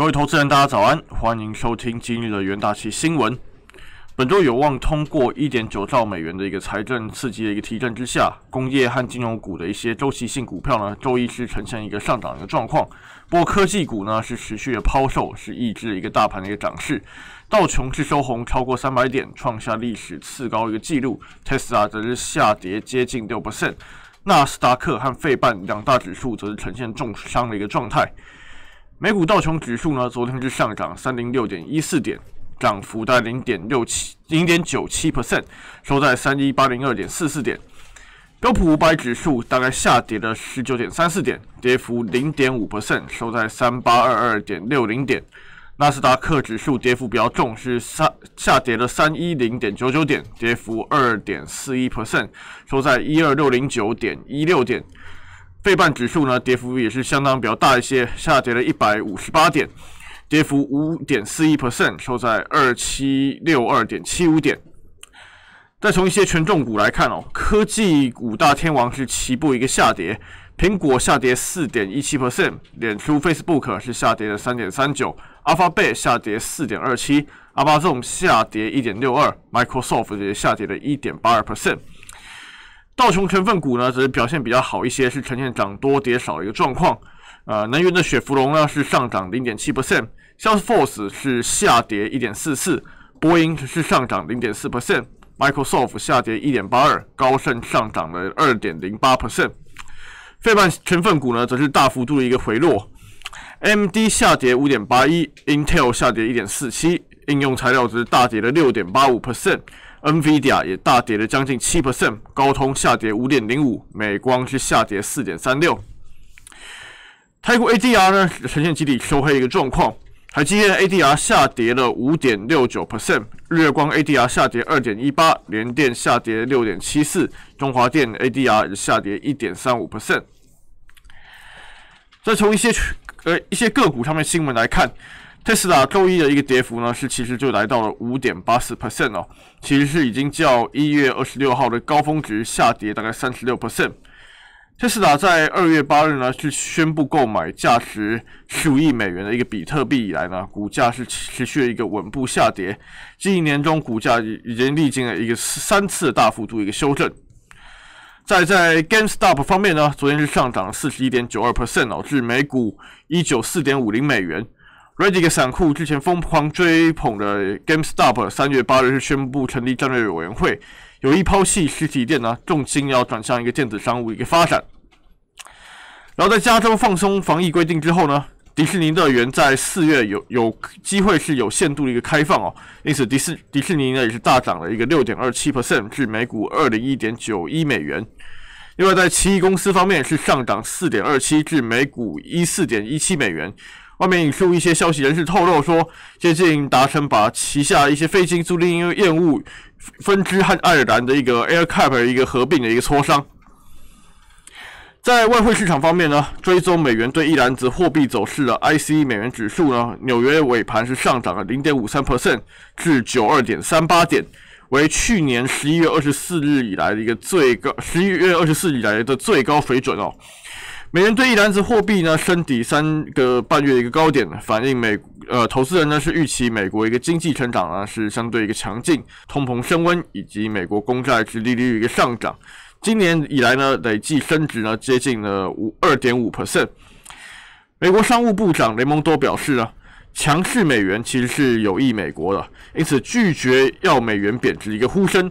各位投资人，大家早安，欢迎收听今日的元大旗新闻。本周有望通过一点九兆美元的一个财政刺激的一个提振之下，工业和金融股的一些周期性股票呢，周一是呈现一个上涨的一个状况。不过科技股呢是持续的抛售，是抑制一个大盘的一个涨势。道琼是收红超过三百点，创下历史次高一个纪录。Tesla 则是下跌接近六 percent，纳斯达克和费半两大指数则是呈现重伤的一个状态。美股道琼指数呢，昨天是上涨三零六点一四点，涨幅在零点六七零点九七 percent，收在三一八零二点四四点。标普五百指数大概下跌了十九点三四点，跌幅零点五 percent，收在三八二二点六零点。纳斯达克指数跌幅比较重，是三下跌了三一零点九九点，跌幅二点四一 percent，收在一二六零九点一六点。费半指数呢，跌幅也是相当比较大一些，下跌了一百五十八点，跌幅五点四一 percent，收在二七六二点七五点。再从一些权重股来看哦，科技五大天王是齐步一个下跌，苹果下跌四点一七 percent，脸书 Facebook 是下跌了三点三九，Alphabet 下跌四点二七，Amazon 下跌一点六二，Microsoft 也下跌了一点八二 percent。道琼成分股呢，则是表现比较好一些，是呈现涨多跌少的一个状况。呃，能源的雪佛龙呢是上涨零点七 percent，Salesforce 是下跌一点四四，波音是上涨零点四 percent，Microsoft 下跌一点八二，高盛上涨了二点零八 percent。费曼成分股呢，则是大幅度的一个回落，MD 下跌五点八一，Intel 下跌一点四七，应用材料则是大跌了六点八五 percent。NVIDIA 也大跌了将近七 percent，高通下跌五点零五，美光是下跌四点三六。泰国 ADR 呢呈现集体收黑一个状况，台积电 ADR 下跌了五点六九 percent，日月光 ADR 下跌二点一八，联电下跌六点七四，中华电 ADR 下跌一点三五 percent。再从一些呃一些个股上面新闻来看。特斯拉周一的一个跌幅呢，是其实就来到了五点八四 percent 哦，其实是已经较一月二十六号的高峰值下跌大概三十六 percent。特斯拉在二月八日呢是宣布购买价值十五亿美元的一个比特币以来呢，股价是持续了一个稳步下跌，近一年中股价已经历经了一个三次大幅度一个修正。在在 GameStop 方面呢，昨天是上涨了四十一点九二 percent 哦，至每股一九四点五零美元。Reddit 散户之前疯狂追捧的 GameStop，三月八日是宣布成立战略委员会，有意抛弃实体店呢，重心要转向一个电子商务一个发展。然后在加州放松防疫规定之后呢，迪士尼乐园在四月有有机会是有限度的一个开放哦，因此迪士迪士尼呢也是大涨了一个六点二七 percent 至每股二零一点九一美元。另外在奇异公司方面是上涨四点二七至每股一四点一七美元。外面引述一些消息人士透露说，接近达成把旗下一些非金租赁业务分支和爱尔兰的一个 AirCap 一个合并的一个磋商。在外汇市场方面呢，追踪美元对一篮子货币走势的 IC 美元指数呢，纽约尾盘是上涨了零点五三 percent 至九二点三八点，为去年十一月二十四日以来的一个最高，十一月二十四日以来的最高水准哦。美元兑一篮子货币呢，升抵三个半月一个高点，反映美呃投资人呢是预期美国一个经济成长呢是相对一个强劲，通膨升温以及美国公债值利率一个上涨，今年以来呢累计升值呢接近了五二点五 percent。美国商务部长雷蒙多表示呢，强势美元其实是有益美国的，因此拒绝要美元贬值一个呼声。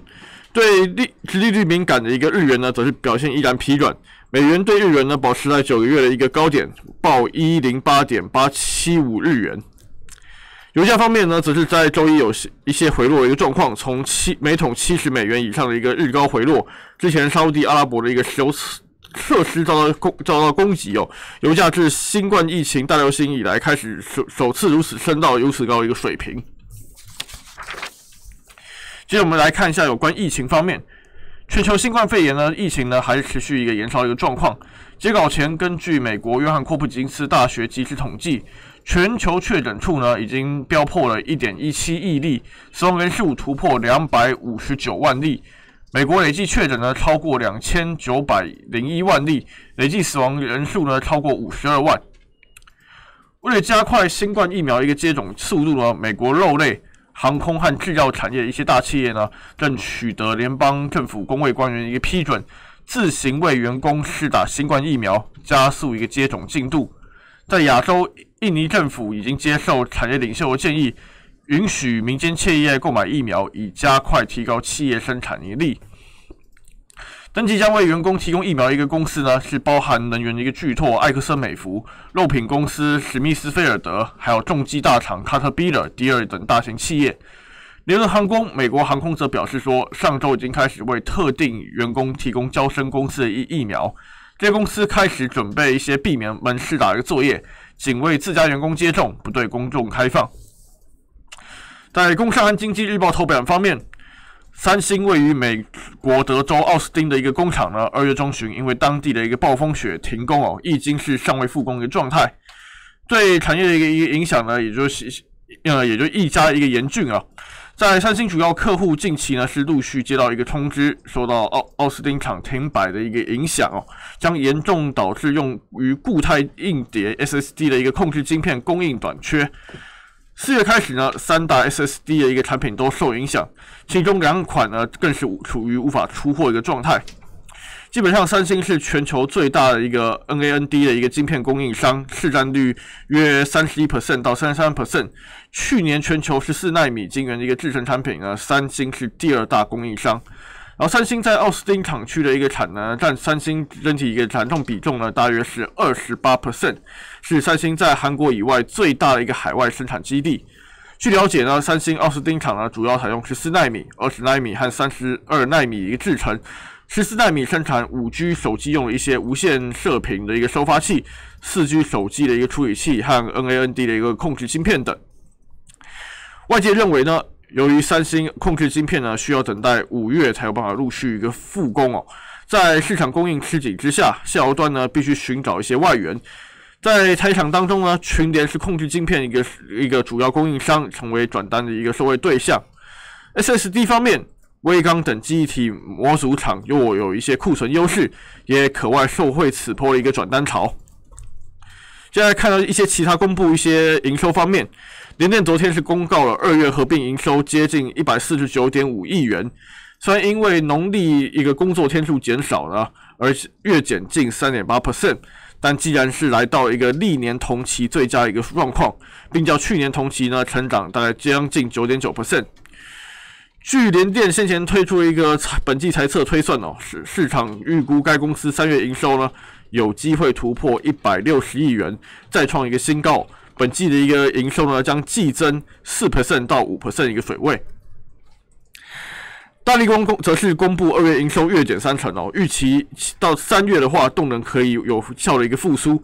对利利率敏感的一个日元呢，则是表现依然疲软。美元对日元呢，保持在九个月的一个高点，报一零八点八七五日元。油价方面呢，则是在周一有一些回落的一个状况，从七每桶七十美元以上的一个日高回落。之前沙地阿拉伯的一个石油设施遭到攻遭到攻击哦，油价自新冠疫情大流行以来开始首首次如此升到如此高的一个水平。接着我们来看一下有关疫情方面。全球新冠肺炎呢，疫情呢还是持续一个延烧一个状况。截稿前，根据美国约翰霍普金斯大学及时统计，全球确诊数呢已经飙破了一点一七亿例，死亡人数突破两百五十九万例。美国累计确诊呢超过两千九百零一万例，累计死亡人数呢超过五十二万。为了加快新冠疫苗一个接种速度呢，美国肉类、航空和制药产业一些大企业呢，正取得联邦政府工位官员一个批准，自行为员工试打新冠疫苗，加速一个接种进度。在亚洲，印尼政府已经接受产业领袖的建议，允许民间企业购买疫苗，以加快提高企业生产能力。登记将为员工提供疫苗一个公司呢，是包含能源的一个巨拓埃克森美孚、肉品公司史密斯菲尔德，还有重机大厂卡特彼勒、迪尔等大型企业。联合航空美国航空则表示说，上周已经开始为特定员工提供交生公司的疫疫苗。这些公司开始准备一些避免门市打一个作业，仅为自家员工接种，不对公众开放。在《工商和经济日报》头版方面。三星位于美国德州奥斯汀的一个工厂呢，二月中旬因为当地的一个暴风雪停工哦，已经是尚未复工的一个状态。对产业的一个一个影响呢，也就是呃，也就一家一个严峻啊。在三星主要客户近期呢是陆续接到一个通知，受到奥奥斯汀厂停摆的一个影响哦，将严重导致用于固态硬碟 SSD 的一个控制晶片供应短缺。四月开始呢，三大 SSD 的一个产品都受影响，其中两款呢更是处于无法出货一个状态。基本上，三星是全球最大的一个 NAND 的一个晶片供应商，市占率约三十一 percent 到三十三 percent。去年全球十四纳米晶圆的一个制成产品呢，三星是第二大供应商。然后，三星在奥斯汀厂区的一个产能占三星整体一个产重比重呢，大约是二十八 percent，是三星在韩国以外最大的一个海外生产基地。据了解呢，三星奥斯汀厂呢主要采用十四纳米、二十纳米和三十二纳米一个制程。十四纳米生产五 G 手机用的一些无线射频的一个收发器，四 G 手机的一个处理器和 NAND 的一个控制芯片等。外界认为呢。由于三星控制晶片呢，需要等待五月才有办法陆续一个复工哦。在市场供应吃紧之下，下游端呢必须寻找一些外援。在台厂当中呢，群联是控制晶片一个一个主要供应商，成为转单的一个受惠对象。SSD 方面，微刚等记忆体模组厂又有一些库存优势，也可外受惠此波的一个转单潮。现在看到一些其他公布一些营收方面。联电昨天是公告了二月合并营收接近一百四十九点五亿元，虽然因为农历一个工作天数减少了，而月减近三点八 percent，但既然是来到一个历年同期最佳一个状况，并较去年同期呢成长大概将近九点九 percent。据联电先前推出一个本季财测推算哦，市市场预估该公司三月营收呢有机会突破一百六十亿元，再创一个新高。本季的一个营收呢，将季增四 percent 到五 percent 一个水位。大力光公则是公布二月营收月减三成哦，预期到三月的话，动能可以有效的一个复苏。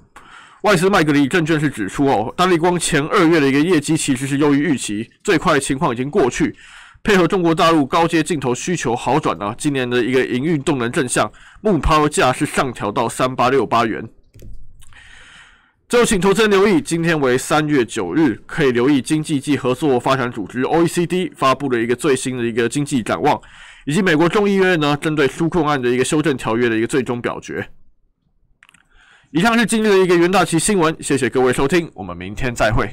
外资麦格里证券是指出哦，大力光前二月的一个业绩其实是优于预期，最快情况已经过去，配合中国大陆高阶镜头需求好转呢，今年的一个营运动能正向，目标价是上调到三八六八元。最后，请投资人留意，今天为三月九日，可以留意经济暨合作发展组织 （OECD） 发布的一个最新的一个经济展望，以及美国众议院呢针对纾困案的一个修正条约的一个最终表决。以上是今日的一个元大旗新闻，谢谢各位收听，我们明天再会。